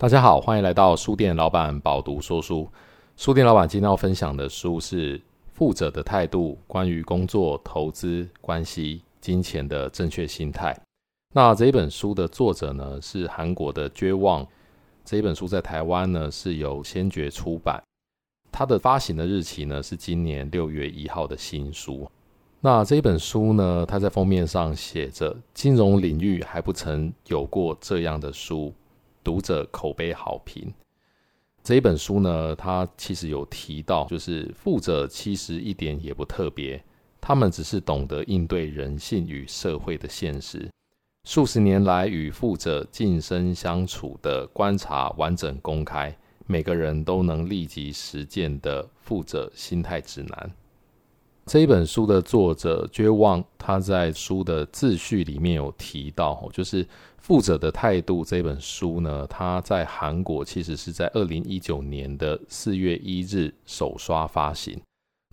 大家好，欢迎来到书店老板饱读说书。书店老板今天要分享的书是《富者的态度：关于工作、投资、关系、金钱的正确心态》。那这一本书的作者呢是韩国的 Jae Won。这一本书在台湾呢是由先觉出版。它的发行的日期呢是今年六月一号的新书。那这一本书呢，它在封面上写着“金融领域还不曾有过这样的书”。读者口碑好评。这一本书呢，它其实有提到，就是富者其实一点也不特别，他们只是懂得应对人性与社会的现实。数十年来与富者近身相处的观察，完整公开，每个人都能立即实践的富者心态指南。这一本书的作者 Jae Won，他在书的自序里面有提到，就是《富者的态度》这本书呢，他在韩国其实是在二零一九年的四月一日首刷发行。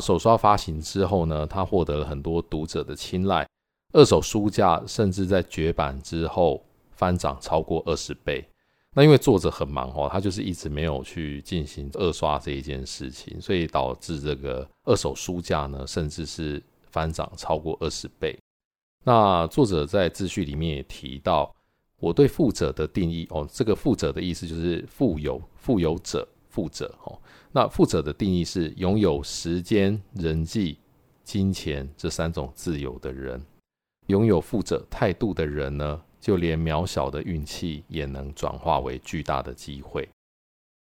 首刷发行之后呢，他获得了很多读者的青睐，二手书价甚至在绝版之后翻涨超过二十倍。那因为作者很忙哦，他就是一直没有去进行二刷这一件事情，所以导致这个二手书价呢，甚至是翻涨超过二十倍。那作者在自序里面也提到，我对富者的定义哦，这个富者的意思就是富有、富有者、富者哦。那富者的定义是拥有时间、人际、金钱这三种自由的人，拥有富者态度的人呢，就连渺小的运气也能转化为巨大的机会。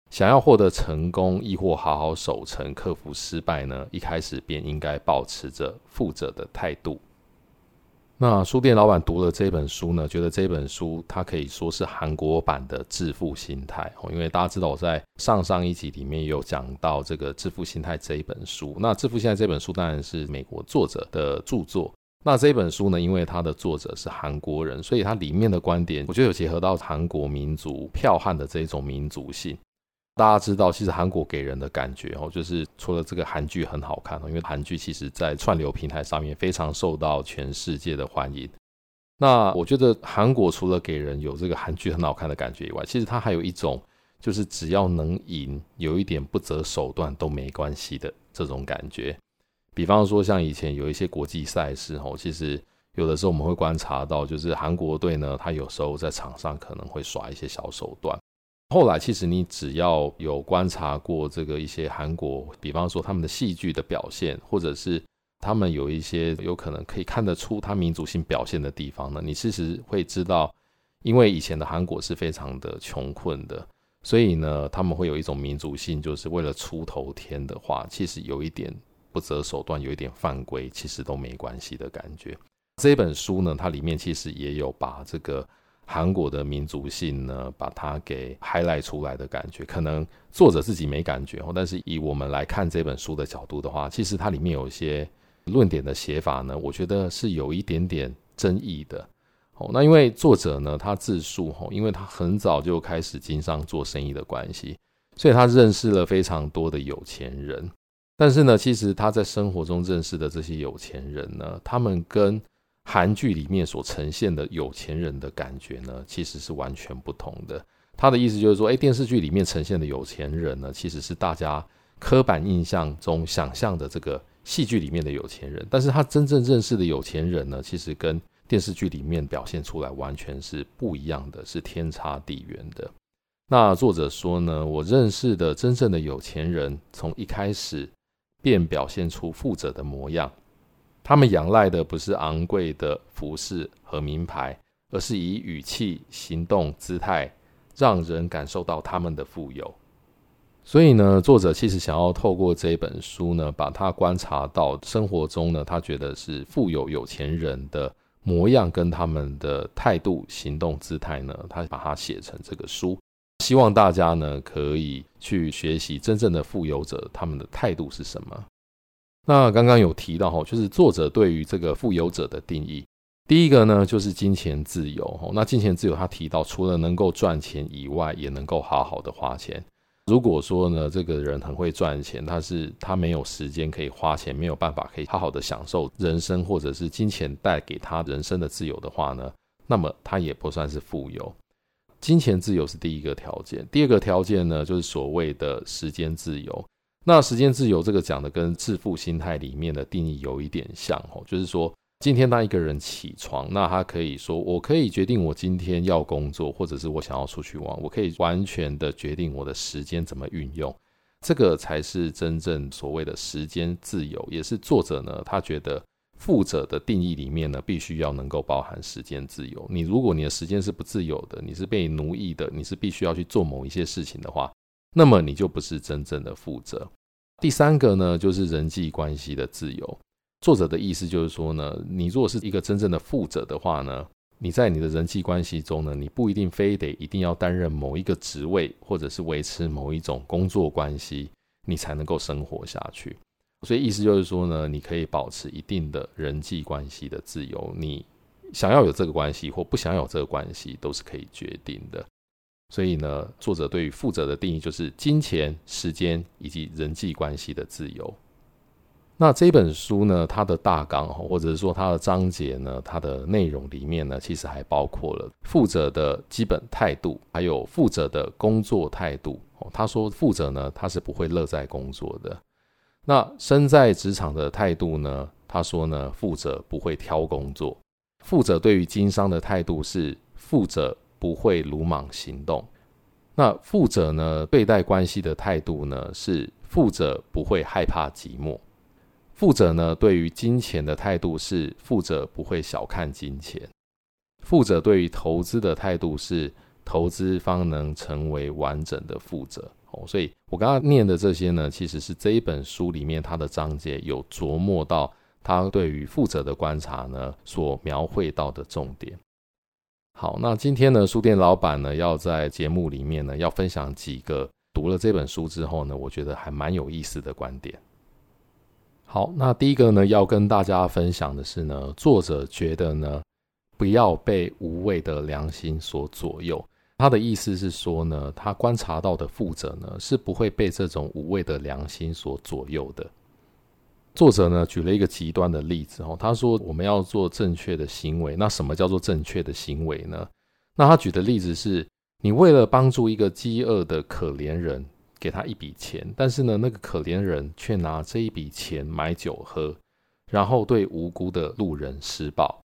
想要获得成功，亦或好好守成、克服失败呢？一开始便应该保持着富者的态度。那书店老板读了这本书呢，觉得这本书它可以说是韩国版的《致富心态》。因为大家知道我在上上一集里面有讲到这个《致富心态》这一本书。那《致富心态》这本书当然是美国作者的著作。那这本书呢，因为它的作者是韩国人，所以它里面的观点，我觉得有结合到韩国民族剽悍的这一种民族性。大家知道，其实韩国给人的感觉哦，就是除了这个韩剧很好看，因为韩剧其实在串流平台上面非常受到全世界的欢迎。那我觉得韩国除了给人有这个韩剧很好看的感觉以外，其实它还有一种，就是只要能赢，有一点不择手段都没关系的这种感觉。比方说，像以前有一些国际赛事，吼，其实有的时候我们会观察到，就是韩国队呢，他有时候在场上可能会耍一些小手段。后来，其实你只要有观察过这个一些韩国，比方说他们的戏剧的表现，或者是他们有一些有可能可以看得出他民族性表现的地方呢，你其实会知道，因为以前的韩国是非常的穷困的，所以呢，他们会有一种民族性，就是为了出头天的话，其实有一点。不择手段，有一点犯规，其实都没关系的感觉。这本书呢，它里面其实也有把这个韩国的民族性呢，把它给 highlight 出来的感觉。可能作者自己没感觉，但是以我们来看这本书的角度的话，其实它里面有一些论点的写法呢，我觉得是有一点点争议的。哦，那因为作者呢，他自述，因为他很早就开始经商做生意的关系，所以他认识了非常多的有钱人。但是呢，其实他在生活中认识的这些有钱人呢，他们跟韩剧里面所呈现的有钱人的感觉呢，其实是完全不同的。他的意思就是说，诶，电视剧里面呈现的有钱人呢，其实是大家刻板印象中想象的这个戏剧里面的有钱人。但是他真正认识的有钱人呢，其实跟电视剧里面表现出来完全是不一样的，是天差地远的。那作者说呢，我认识的真正的有钱人，从一开始。便表现出富者的模样。他们仰赖的不是昂贵的服饰和名牌，而是以语气、行动、姿态，让人感受到他们的富有。所以呢，作者其实想要透过这本书呢，把他观察到生活中呢，他觉得是富有有钱人的模样跟他们的态度、行动、姿态呢，他把它写成这个书。希望大家呢可以去学习真正的富有者，他们的态度是什么。那刚刚有提到哈，就是作者对于这个富有者的定义，第一个呢就是金钱自由哈。那金钱自由，他提到除了能够赚钱以外，也能够好好的花钱。如果说呢这个人很会赚钱，他是他没有时间可以花钱，没有办法可以好好的享受人生，或者是金钱带给他人生的自由的话呢，那么他也不算是富有。金钱自由是第一个条件，第二个条件呢，就是所谓的时间自由。那时间自由这个讲的跟致富心态里面的定义有一点像哦，就是说今天当一个人起床，那他可以说，我可以决定我今天要工作，或者是我想要出去玩，我可以完全的决定我的时间怎么运用，这个才是真正所谓的时间自由，也是作者呢，他觉得。富者的定义里面呢，必须要能够包含时间自由。你如果你的时间是不自由的，你是被奴役的，你是必须要去做某一些事情的话，那么你就不是真正的富者。第三个呢，就是人际关系的自由。作者的意思就是说呢，你如果是一个真正的富者的话呢，你在你的人际关系中呢，你不一定非得一定要担任某一个职位，或者是维持某一种工作关系，你才能够生活下去。所以意思就是说呢，你可以保持一定的人际关系的自由，你想要有这个关系或不想有这个关系都是可以决定的。所以呢，作者对于负责的定义就是金钱、时间以及人际关系的自由。那这本书呢，它的大纲或者是说它的章节呢，它的内容里面呢，其实还包括了负责的基本态度，还有负责的工作态度。他说，负责呢，他是不会乐在工作的。那身在职场的态度呢？他说呢，富者不会挑工作。富者对于经商的态度是，富者不会鲁莽行动。那富者呢，对待关系的态度呢，是富者不会害怕寂寞。富者呢，对于金钱的态度是，富者不会小看金钱。富者对于投资的态度是，投资方能成为完整的富者。哦，所以我刚刚念的这些呢，其实是这一本书里面它的章节有琢磨到他对于负责的观察呢，所描绘到的重点。好，那今天呢，书店老板呢要在节目里面呢要分享几个读了这本书之后呢，我觉得还蛮有意思的观点。好，那第一个呢要跟大家分享的是呢，作者觉得呢，不要被无谓的良心所左右。他的意思是说呢，他观察到的富者呢，是不会被这种无谓的良心所左右的。作者呢举了一个极端的例子哦，他说我们要做正确的行为，那什么叫做正确的行为呢？那他举的例子是，你为了帮助一个饥饿的可怜人，给他一笔钱，但是呢，那个可怜人却拿这一笔钱买酒喝，然后对无辜的路人施暴。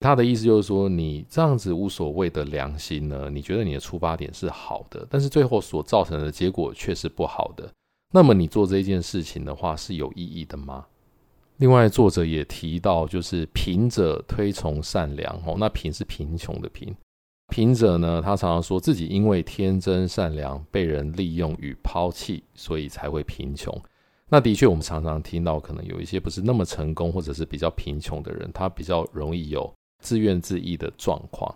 他的意思就是说，你这样子无所谓的良心呢，你觉得你的出发点是好的，但是最后所造成的结果却是不好的。那么你做这件事情的话是有意义的吗？另外，作者也提到，就是贫者推崇善良哦，那贫是贫穷的贫。贫者呢，他常常说自己因为天真善良被人利用与抛弃，所以才会贫穷。那的确，我们常常听到，可能有一些不是那么成功或者是比较贫穷的人，他比较容易有。自怨自艾的状况，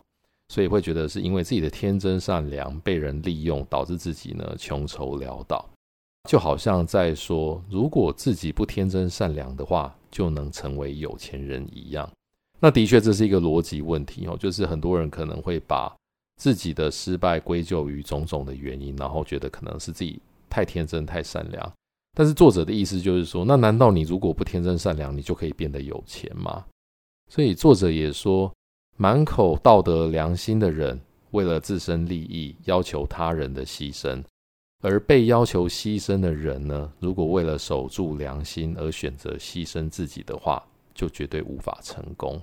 所以会觉得是因为自己的天真善良被人利用，导致自己呢穷愁潦倒，就好像在说，如果自己不天真善良的话，就能成为有钱人一样。那的确这是一个逻辑问题哦，就是很多人可能会把自己的失败归咎于种种的原因，然后觉得可能是自己太天真太善良。但是作者的意思就是说，那难道你如果不天真善良，你就可以变得有钱吗？所以作者也说，满口道德良心的人，为了自身利益要求他人的牺牲；而被要求牺牲的人呢，如果为了守住良心而选择牺牲自己的话，就绝对无法成功。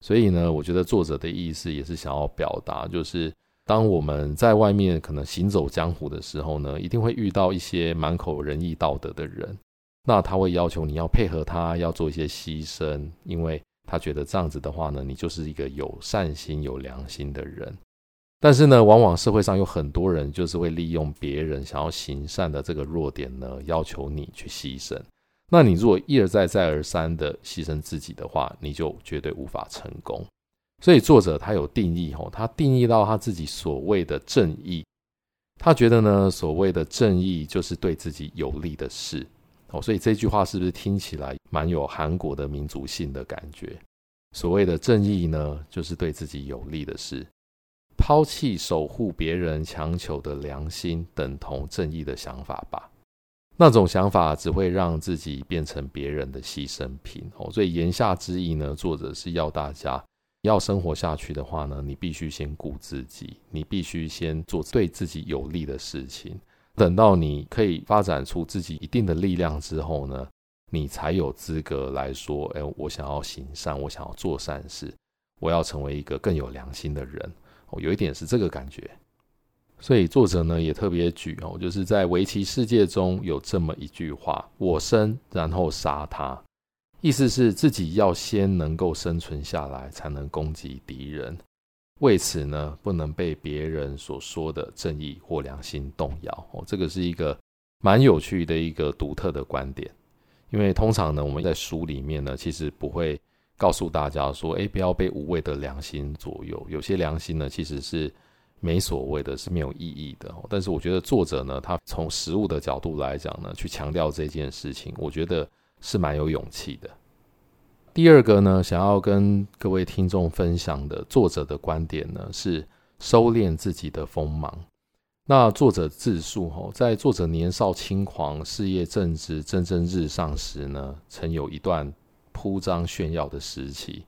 所以呢，我觉得作者的意思也是想要表达，就是当我们在外面可能行走江湖的时候呢，一定会遇到一些满口仁义道德的人，那他会要求你要配合他，要做一些牺牲，因为。他觉得这样子的话呢，你就是一个有善心、有良心的人。但是呢，往往社会上有很多人就是会利用别人想要行善的这个弱点呢，要求你去牺牲。那你如果一而再、再而三的牺牲自己的话，你就绝对无法成功。所以作者他有定义哦，他定义到他自己所谓的正义。他觉得呢，所谓的正义就是对自己有利的事。所以这句话是不是听起来蛮有韩国的民族性的感觉？所谓的正义呢，就是对自己有利的事，抛弃守护别人强求的良心，等同正义的想法吧。那种想法只会让自己变成别人的牺牲品。哦，所以言下之意呢，作者是要大家要生活下去的话呢，你必须先顾自己，你必须先做对自己有利的事情。等到你可以发展出自己一定的力量之后呢，你才有资格来说，哎，我想要行善，我想要做善事，我要成为一个更有良心的人。哦，有一点是这个感觉。所以作者呢也特别举哦，就是在围棋世界中有这么一句话：“我生，然后杀他。”意思是自己要先能够生存下来，才能攻击敌人。为此呢，不能被别人所说的正义或良心动摇。哦，这个是一个蛮有趣的一个独特的观点。因为通常呢，我们在书里面呢，其实不会告诉大家说，诶，不要被无谓的良心左右。有些良心呢，其实是没所谓的，是没有意义的。但是我觉得作者呢，他从实物的角度来讲呢，去强调这件事情，我觉得。是蛮有勇气的。第二个呢，想要跟各位听众分享的作者的观点呢，是收敛自己的锋芒。那作者自述吼，在作者年少轻狂、事业正值蒸蒸日上时呢，曾有一段铺张炫耀的时期。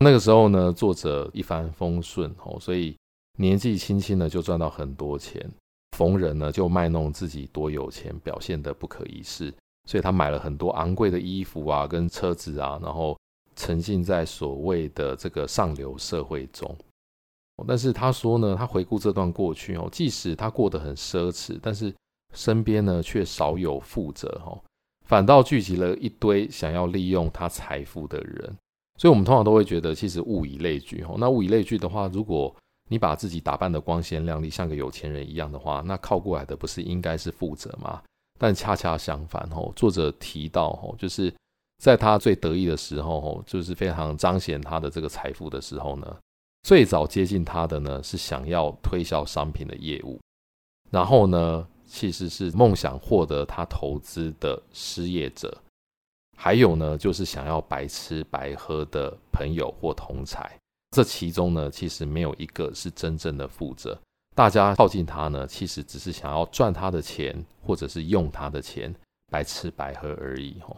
那个时候呢，作者一帆风顺吼，所以年纪轻轻的就赚到很多钱，逢人呢就卖弄自己多有钱，表现得不可一世。所以他买了很多昂贵的衣服啊，跟车子啊，然后沉浸在所谓的这个上流社会中。但是他说呢，他回顾这段过去哦，即使他过得很奢侈，但是身边呢却少有富者哦，反倒聚集了一堆想要利用他财富的人。所以我们通常都会觉得，其实物以类聚哦。那物以类聚的话，如果你把自己打扮得光鲜亮丽，像个有钱人一样的话，那靠过来的不是应该是富者吗？但恰恰相反，吼，作者提到，吼，就是在他最得意的时候，就是非常彰显他的这个财富的时候呢，最早接近他的呢是想要推销商品的业务，然后呢，其实是梦想获得他投资的失业者，还有呢，就是想要白吃白喝的朋友或同侪，这其中呢，其实没有一个是真正的富者。大家靠近他呢，其实只是想要赚他的钱，或者是用他的钱，白吃白喝而已吼。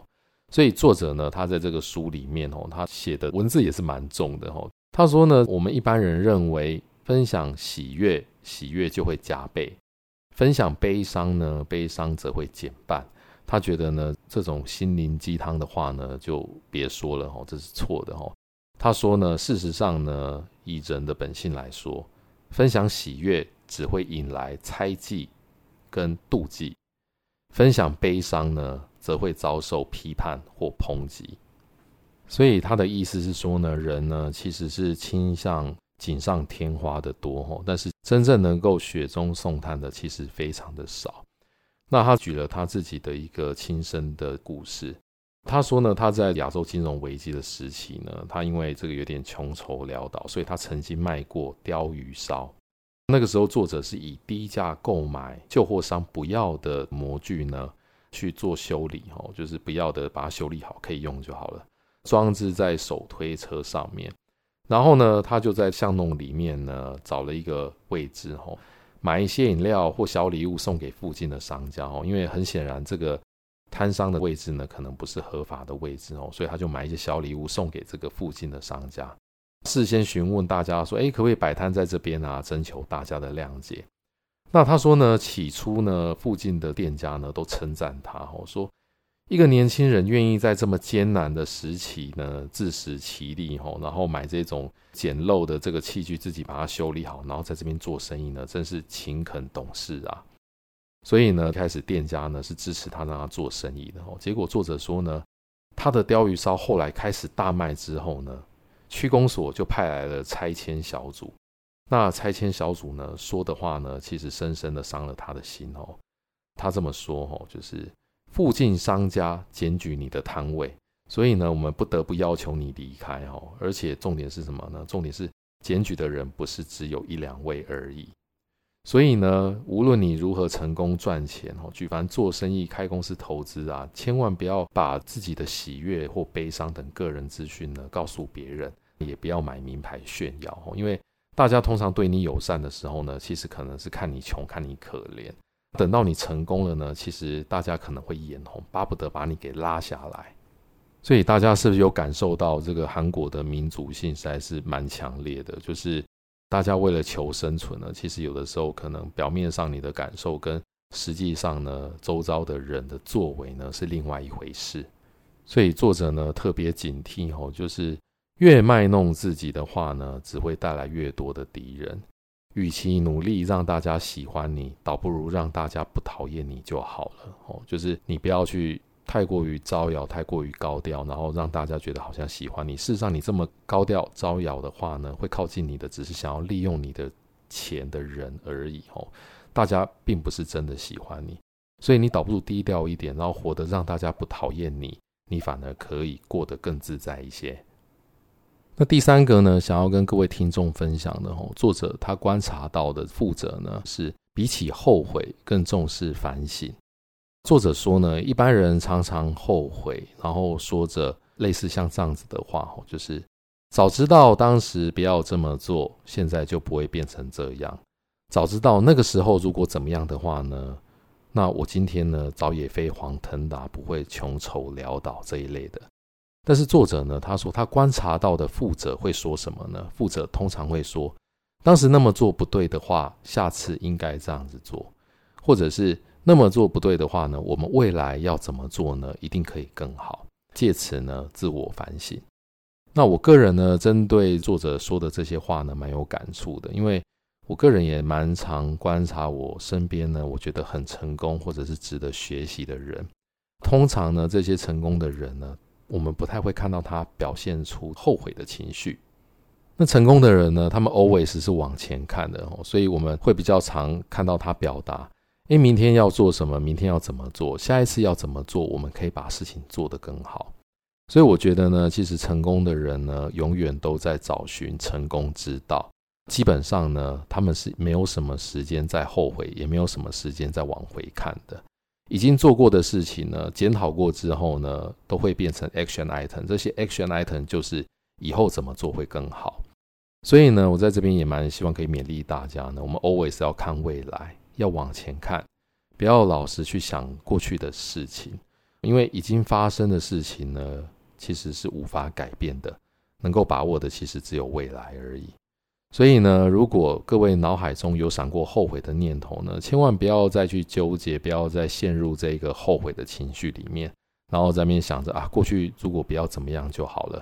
所以作者呢，他在这个书里面吼，他写的文字也是蛮重的吼。他说呢，我们一般人认为分享喜悦，喜悦就会加倍；分享悲伤呢，悲伤则会减半。他觉得呢，这种心灵鸡汤的话呢，就别说了吼，这是错的吼。他说呢，事实上呢，以人的本性来说。分享喜悦只会引来猜忌跟妒忌，分享悲伤呢，则会遭受批判或抨击。所以他的意思是说呢，人呢其实是倾向锦上添花的多吼，但是真正能够雪中送炭的其实非常的少。那他举了他自己的一个亲身的故事，他说呢，他在亚洲金融危机的时期呢，他因为这个有点穷愁潦倒，所以他曾经卖过鯛鱼烧。那个时候，作者是以低价购买旧货商不要的模具呢，去做修理，哦，就是不要的把它修理好，可以用就好了，装置在手推车上面。然后呢，他就在巷弄里面呢，找了一个位置，哦，买一些饮料或小礼物送给附近的商家，哦，因为很显然这个。摊商的位置呢，可能不是合法的位置哦，所以他就买一些小礼物送给这个附近的商家。事先询问大家说：“诶，可不可以摆摊在这边啊？”征求大家的谅解。那他说呢，起初呢，附近的店家呢都称赞他哦，说一个年轻人愿意在这么艰难的时期呢自食其力哦，然后买这种简陋的这个器具，自己把它修理好，然后在这边做生意呢，真是勤恳懂事啊。所以呢，开始店家呢是支持他让他做生意的哦。结果作者说呢，他的鲷鱼烧后来开始大卖之后呢，区公所就派来了拆迁小组。那拆迁小组呢说的话呢，其实深深的伤了他的心哦。他这么说哦，就是附近商家检举你的摊位，所以呢，我们不得不要求你离开哦。而且重点是什么呢？重点是检举的人不是只有一两位而已。所以呢，无论你如何成功赚钱哦，举凡做生意、开公司、投资啊，千万不要把自己的喜悦或悲伤等个人资讯呢告诉别人，也不要买名牌炫耀哦。因为大家通常对你友善的时候呢，其实可能是看你穷、看你可怜。等到你成功了呢，其实大家可能会眼红，巴不得把你给拉下来。所以大家是不是有感受到这个韩国的民族性实在是蛮强烈的？就是大家为了求生存呢，其实有的时候可能表面上你的感受跟实际上呢，周遭的人的作为呢是另外一回事。所以作者呢特别警惕哦，就是越卖弄自己的话呢，只会带来越多的敌人。与其努力让大家喜欢你，倒不如让大家不讨厌你就好了哦。就是你不要去。太过于招摇，太过于高调，然后让大家觉得好像喜欢你。事实上，你这么高调招摇的话呢，会靠近你的只是想要利用你的钱的人而已哦。大家并不是真的喜欢你，所以你倒不如低调一点，然后活得让大家不讨厌你，你反而可以过得更自在一些。那第三个呢，想要跟各位听众分享的哦，作者他观察到的负责呢，是比起后悔更重视反省。作者说呢，一般人常常后悔，然后说着类似像这样子的话，就是早知道当时不要这么做，现在就不会变成这样。早知道那个时候如果怎么样的话呢，那我今天呢早也飞黄腾达，不会穷愁潦倒这一类的。但是作者呢，他说他观察到的负者会说什么呢？负者通常会说，当时那么做不对的话，下次应该这样子做，或者是。那么做不对的话呢，我们未来要怎么做呢？一定可以更好。借此呢，自我反省。那我个人呢，针对作者说的这些话呢，蛮有感触的。因为我个人也蛮常观察我身边呢，我觉得很成功或者是值得学习的人。通常呢，这些成功的人呢，我们不太会看到他表现出后悔的情绪。那成功的人呢，他们 always 是往前看的哦，所以我们会比较常看到他表达。诶，明天要做什么？明天要怎么做？下一次要怎么做？我们可以把事情做得更好。所以我觉得呢，其实成功的人呢，永远都在找寻成功之道。基本上呢，他们是没有什么时间在后悔，也没有什么时间在往回看的。已经做过的事情呢，检讨过之后呢，都会变成 action item。这些 action item 就是以后怎么做会更好。所以呢，我在这边也蛮希望可以勉励大家呢，我们 always 要看未来。要往前看，不要老是去想过去的事情，因为已经发生的事情呢，其实是无法改变的。能够把握的，其实只有未来而已。所以呢，如果各位脑海中有闪过后悔的念头呢，千万不要再去纠结，不要再陷入这个后悔的情绪里面，然后在那边想着啊，过去如果不要怎么样就好了。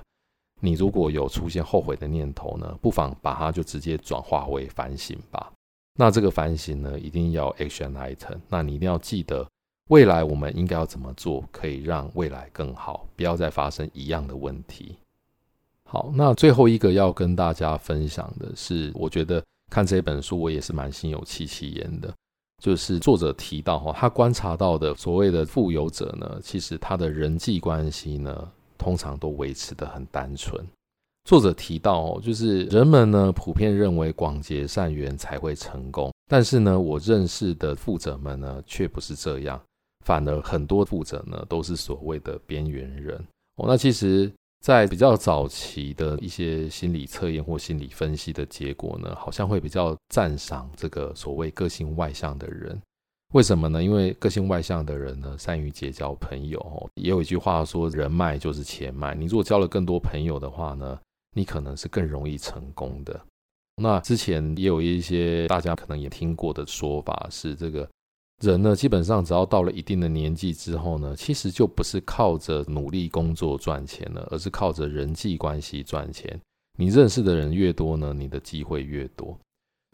你如果有出现后悔的念头呢，不妨把它就直接转化为反省吧。那这个反省呢，一定要 action item。那你一定要记得，未来我们应该要怎么做，可以让未来更好，不要再发生一样的问题。好，那最后一个要跟大家分享的是，我觉得看这本书我也是蛮心有戚戚焉的，就是作者提到哈，他观察到的所谓的富有者呢，其实他的人际关系呢，通常都维持得很单纯。作者提到哦，就是人们呢普遍认为广结善缘才会成功，但是呢，我认识的富者们呢却不是这样，反而很多富者呢都是所谓的边缘人哦。那其实，在比较早期的一些心理测验或心理分析的结果呢，好像会比较赞赏这个所谓个性外向的人。为什么呢？因为个性外向的人呢善于结交朋友。也有一句话说，人脉就是钱脉。你如果交了更多朋友的话呢，你可能是更容易成功的。那之前也有一些大家可能也听过的说法是，这个人呢，基本上只要到了一定的年纪之后呢，其实就不是靠着努力工作赚钱了，而是靠着人际关系赚钱。你认识的人越多呢，你的机会越多。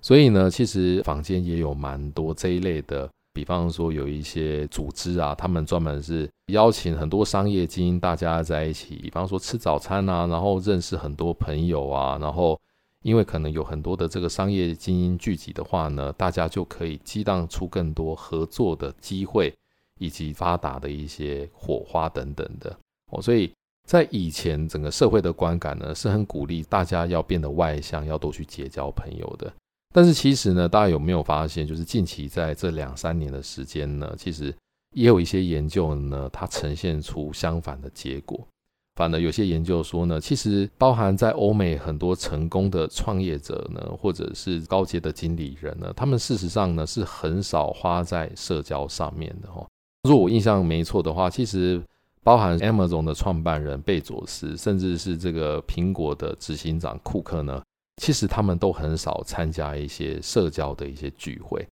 所以呢，其实坊间也有蛮多这一类的。比方说，有一些组织啊，他们专门是邀请很多商业精英大家在一起，比方说吃早餐啊，然后认识很多朋友啊，然后因为可能有很多的这个商业精英聚集的话呢，大家就可以激荡出更多合作的机会，以及发达的一些火花等等的哦。所以在以前整个社会的观感呢，是很鼓励大家要变得外向，要多去结交朋友的。但是其实呢，大家有没有发现，就是近期在这两三年的时间呢，其实也有一些研究呢，它呈现出相反的结果。反而有些研究说呢，其实包含在欧美很多成功的创业者呢，或者是高阶的经理人呢，他们事实上呢是很少花在社交上面的哈。如果我印象没错的话，其实包含 Amazon 的创办人贝佐斯，甚至是这个苹果的执行长库克呢，其实他们都很少参加一些社交的一些聚会，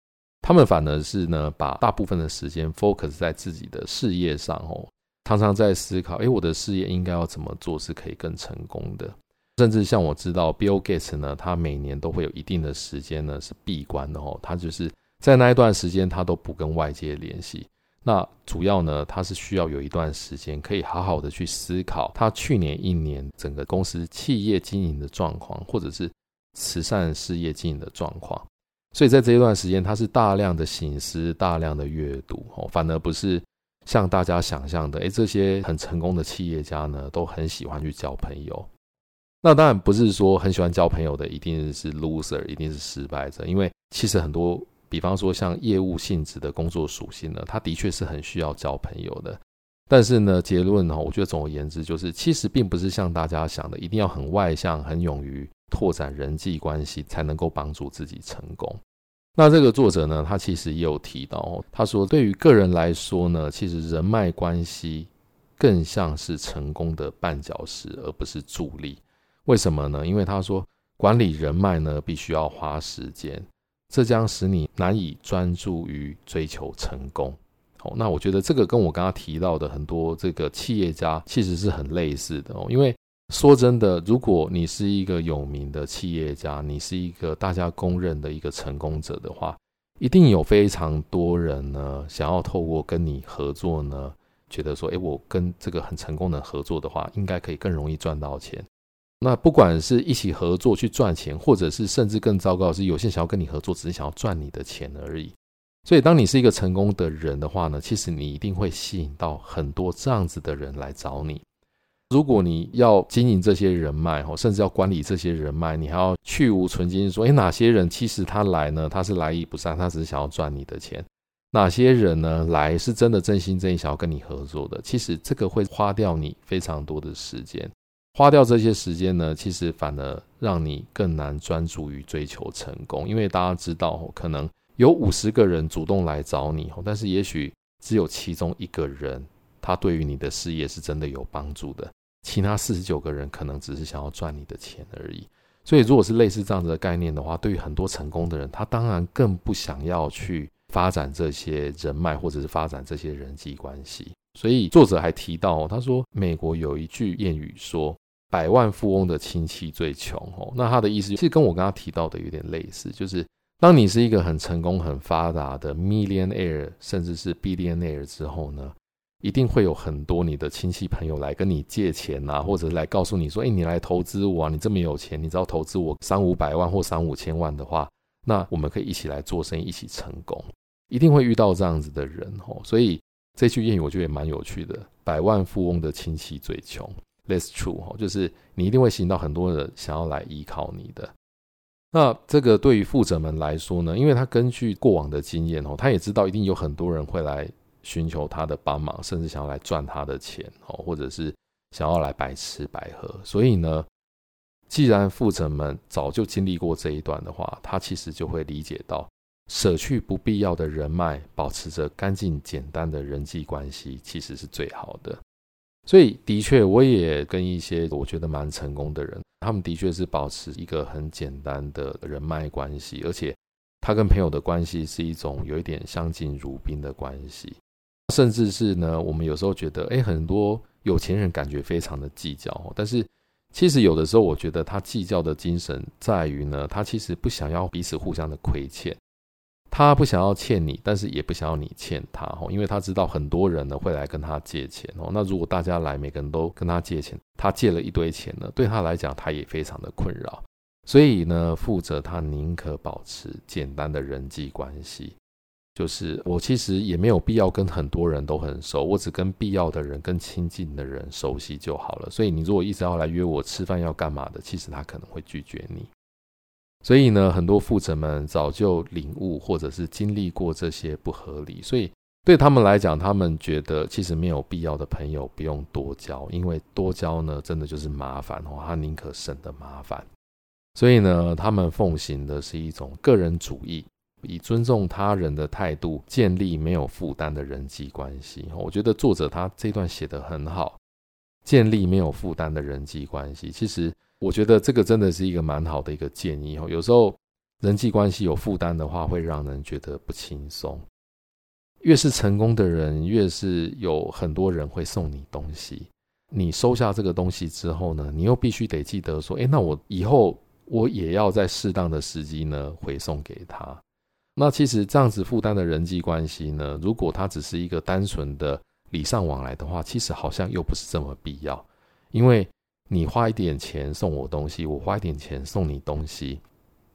他们反而是呢，把大部分的时间 focus 在自己的事业上哦，常常在思考，诶，我的事业应该要怎么做是可以更成功的。甚至像我知道 Bill Gates 呢，他每年都会有一定的时间呢是闭关的哦，他就是在那一段时间他都不跟外界联系。那主要呢，他是需要有一段时间可以好好的去思考他去年一年整个公司企业经营的状况，或者是慈善事业经营的状况。所以在这一段时间，他是大量的醒思、大量的阅读哦，反而不是像大家想象的，诶，这些很成功的企业家呢，都很喜欢去交朋友。那当然不是说很喜欢交朋友的一定是 loser，一定是失败者，因为其实很多，比方说像业务性质的工作属性呢，他的确是很需要交朋友的。但是呢，结论呢，我觉得总而言之就是，其实并不是像大家想的，一定要很外向、很勇于拓展人际关系才能够帮助自己成功。那这个作者呢，他其实也有提到，他说对于个人来说呢，其实人脉关系更像是成功的绊脚石，而不是助力。为什么呢？因为他说，管理人脉呢，必须要花时间，这将使你难以专注于追求成功。好，那我觉得这个跟我刚刚提到的很多这个企业家其实是很类似的哦。因为说真的，如果你是一个有名的企业家，你是一个大家公认的一个成功者的话，一定有非常多人呢，想要透过跟你合作呢，觉得说，诶，我跟这个很成功的合作的话，应该可以更容易赚到钱。那不管是一起合作去赚钱，或者是甚至更糟糕的是，有些人想要跟你合作，只是想要赚你的钱而已。所以，当你是一个成功的人的话呢，其实你一定会吸引到很多这样子的人来找你。如果你要经营这些人脉，甚至要管理这些人脉，你还要去芜存菁，说，诶，哪些人其实他来呢？他是来意不善，他只是想要赚你的钱。哪些人呢？来是真的真心真意想要跟你合作的。其实这个会花掉你非常多的时间。花掉这些时间呢，其实反而让你更难专注于追求成功，因为大家知道，可能有五十个人主动来找你，但是也许只有其中一个人，他对于你的事业是真的有帮助的，其他四十九个人可能只是想要赚你的钱而已。所以，如果是类似这样子的概念的话，对于很多成功的人，他当然更不想要去发展这些人脉，或者是发展这些人际关系。所以，作者还提到，他说，美国有一句谚语说。百万富翁的亲戚最穷哦，那他的意思其实跟我刚刚提到的有点类似，就是当你是一个很成功、很发达的 millionaire，甚至是 billionaire 之后呢，一定会有很多你的亲戚朋友来跟你借钱啊，或者来告诉你说：“哎，你来投资我啊，你这么有钱，你只要投资我三五百万或三五千万的话，那我们可以一起来做生意，一起成功。”一定会遇到这样子的人哦，所以这句谚语我觉得也蛮有趣的：“百万富翁的亲戚最穷。” That's true 哈，就是你一定会吸引到很多人想要来依靠你的。那这个对于富者们来说呢，因为他根据过往的经验哦，他也知道一定有很多人会来寻求他的帮忙，甚至想要来赚他的钱哦，或者是想要来白吃白喝。所以呢，既然父者们早就经历过这一段的话，他其实就会理解到，舍去不必要的人脉，保持着干净简单的人际关系，其实是最好的。所以，的确，我也跟一些我觉得蛮成功的人，他们的确是保持一个很简单的人脉关系，而且他跟朋友的关系是一种有一点相敬如宾的关系，甚至是呢，我们有时候觉得，哎，很多有钱人感觉非常的计较，但是其实有的时候，我觉得他计较的精神在于呢，他其实不想要彼此互相的亏欠。他不想要欠你，但是也不想要你欠他哦，因为他知道很多人呢会来跟他借钱哦。那如果大家来，每个人都跟他借钱，他借了一堆钱呢，对他来讲，他也非常的困扰。所以呢，富者他宁可保持简单的人际关系，就是我其实也没有必要跟很多人都很熟，我只跟必要的人、跟亲近的人熟悉就好了。所以你如果一直要来约我吃饭要干嘛的，其实他可能会拒绝你。所以呢，很多富者们早就领悟，或者是经历过这些不合理，所以对他们来讲，他们觉得其实没有必要的朋友不用多交，因为多交呢，真的就是麻烦哦。他宁可省得麻烦。所以呢，他们奉行的是一种个人主义，以尊重他人的态度建立没有负担的人际关系。我觉得作者他这段写得很好，建立没有负担的人际关系。其实我觉得这个真的是一个蛮好的一个建议。有时候人际关系有负担的话，会让人觉得不轻松。越是成功的人，越是有很多人会送你东西。你收下这个东西之后呢，你又必须得记得说，诶，那我以后我也要在适当的时机呢回送给他。那其实这样子负担的人际关系呢，如果它只是一个单纯的礼尚往来的话，其实好像又不是这么必要。因为你花一点钱送我东西，我花一点钱送你东西，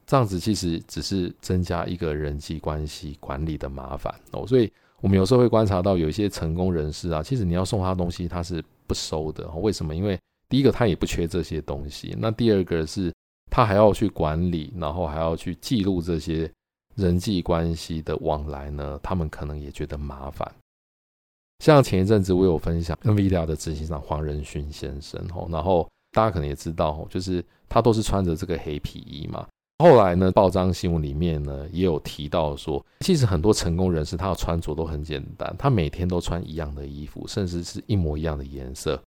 这样子其实只是增加一个人际关系管理的麻烦哦。所以我们有时候会观察到有一些成功人士啊，其实你要送他东西，他是不收的。为什么？因为第一个他也不缺这些东西，那第二个是他还要去管理，然后还要去记录这些。人际关系的往来呢，他们可能也觉得麻烦。像前一阵子我有分享 NVIDIA 的执行长黄仁勋先生哦，然后大家可能也知道，就是他都是穿着这个黑皮衣嘛。后来呢，报章新闻里面呢也有提到说，其实很多成功人士他的穿着都很简单，他每天都穿一样的衣服，甚至是一模一样的颜色。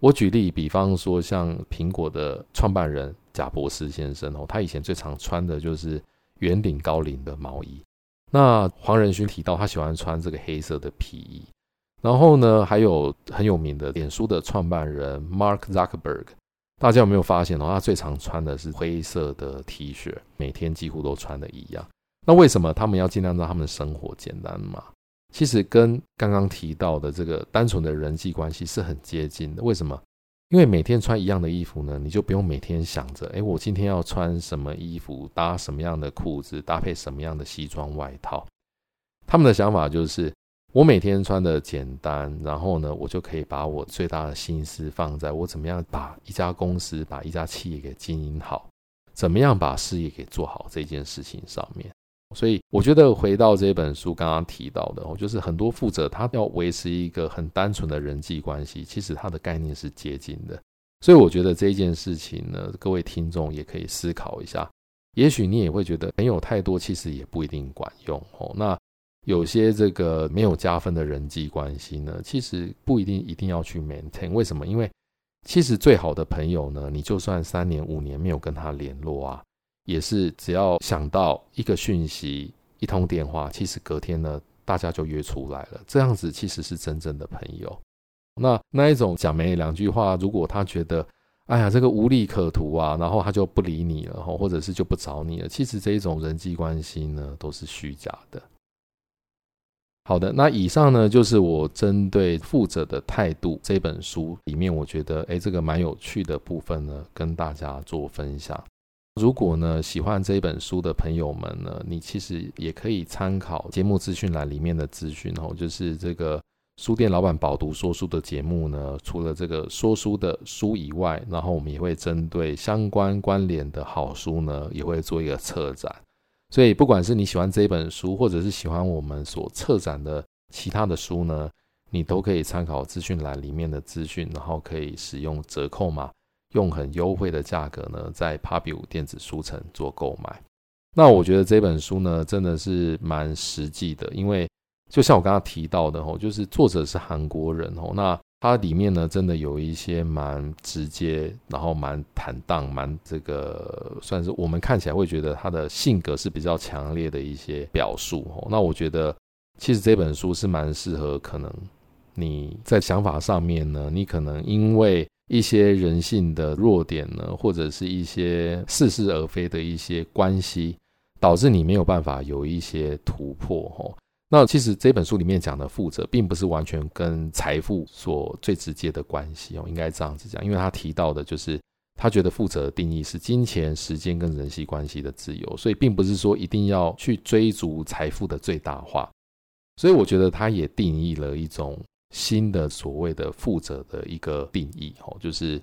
我举例，比方说像苹果的创办人贾伯斯先生哦，他以前最常穿的就是。圆领高领的毛衣，那黄仁勋提到他喜欢穿这个黑色的皮衣，然后呢，还有很有名的脸书的创办人 Mark Zuckerberg，大家有没有发现哦？他最常穿的是灰色的 T 恤，每天几乎都穿的一样。那为什么他们要尽量让他们的生活简单嘛？其实跟刚刚提到的这个单纯的人际关系是很接近的。为什么？因为每天穿一样的衣服呢，你就不用每天想着，哎，我今天要穿什么衣服，搭什么样的裤子，搭配什么样的西装外套。他们的想法就是，我每天穿的简单，然后呢，我就可以把我最大的心思放在我怎么样把一家公司、把一家企业给经营好，怎么样把事业给做好这件事情上面。所以我觉得回到这本书刚刚提到的，就是很多富者他要维持一个很单纯的人际关系，其实他的概念是接近的。所以我觉得这件事情呢，各位听众也可以思考一下。也许你也会觉得朋友太多，其实也不一定管用哦。那有些这个没有加分的人际关系呢，其实不一定一定要去 maintain。为什么？因为其实最好的朋友呢，你就算三年五年没有跟他联络啊。也是只要想到一个讯息、一通电话，其实隔天呢，大家就约出来了。这样子其实是真正的朋友。那那一种讲没两句话，如果他觉得哎呀这个无利可图啊，然后他就不理你了，或者是就不找你了。其实这一种人际关系呢，都是虚假的。好的，那以上呢就是我针对《负者的态度》这本书里面，我觉得哎这个蛮有趣的部分呢，跟大家做分享。如果呢喜欢这一本书的朋友们呢，你其实也可以参考节目资讯栏里面的资讯哦，就是这个书店老板饱读说书的节目呢，除了这个说书的书以外，然后我们也会针对相关关联的好书呢，也会做一个策展。所以不管是你喜欢这一本书，或者是喜欢我们所策展的其他的书呢，你都可以参考资讯栏里面的资讯，然后可以使用折扣码。用很优惠的价格呢，在 Pubu 电子书城做购买。那我觉得这本书呢，真的是蛮实际的，因为就像我刚刚提到的哦，就是作者是韩国人哦，那它里面呢，真的有一些蛮直接，然后蛮坦荡，蛮这个算是我们看起来会觉得他的性格是比较强烈的一些表述哦。那我觉得其实这本书是蛮适合，可能你在想法上面呢，你可能因为一些人性的弱点呢，或者是一些似是而非的一些关系，导致你没有办法有一些突破吼。那其实这本书里面讲的负责，并不是完全跟财富所最直接的关系哦，应该这样子讲，因为他提到的就是他觉得负责的定义是金钱、时间跟人际关系的自由，所以并不是说一定要去追逐财富的最大化。所以我觉得他也定义了一种。新的所谓的富者的一个定义，哦，就是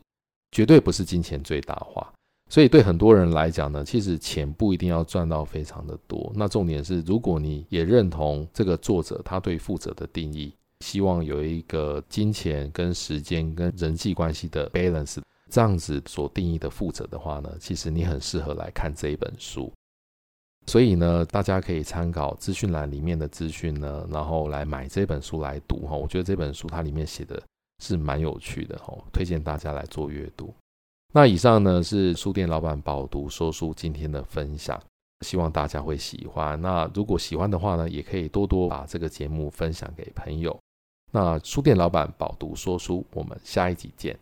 绝对不是金钱最大化。所以对很多人来讲呢，其实钱不一定要赚到非常的多。那重点是，如果你也认同这个作者他对富者的定义，希望有一个金钱跟时间跟人际关系的 balance，这样子所定义的富者的话呢，其实你很适合来看这一本书。所以呢，大家可以参考资讯栏里面的资讯呢，然后来买这本书来读哈。我觉得这本书它里面写的是蛮有趣的哈，推荐大家来做阅读。那以上呢是书店老板饱读说书今天的分享，希望大家会喜欢。那如果喜欢的话呢，也可以多多把这个节目分享给朋友。那书店老板饱读说书，我们下一集见。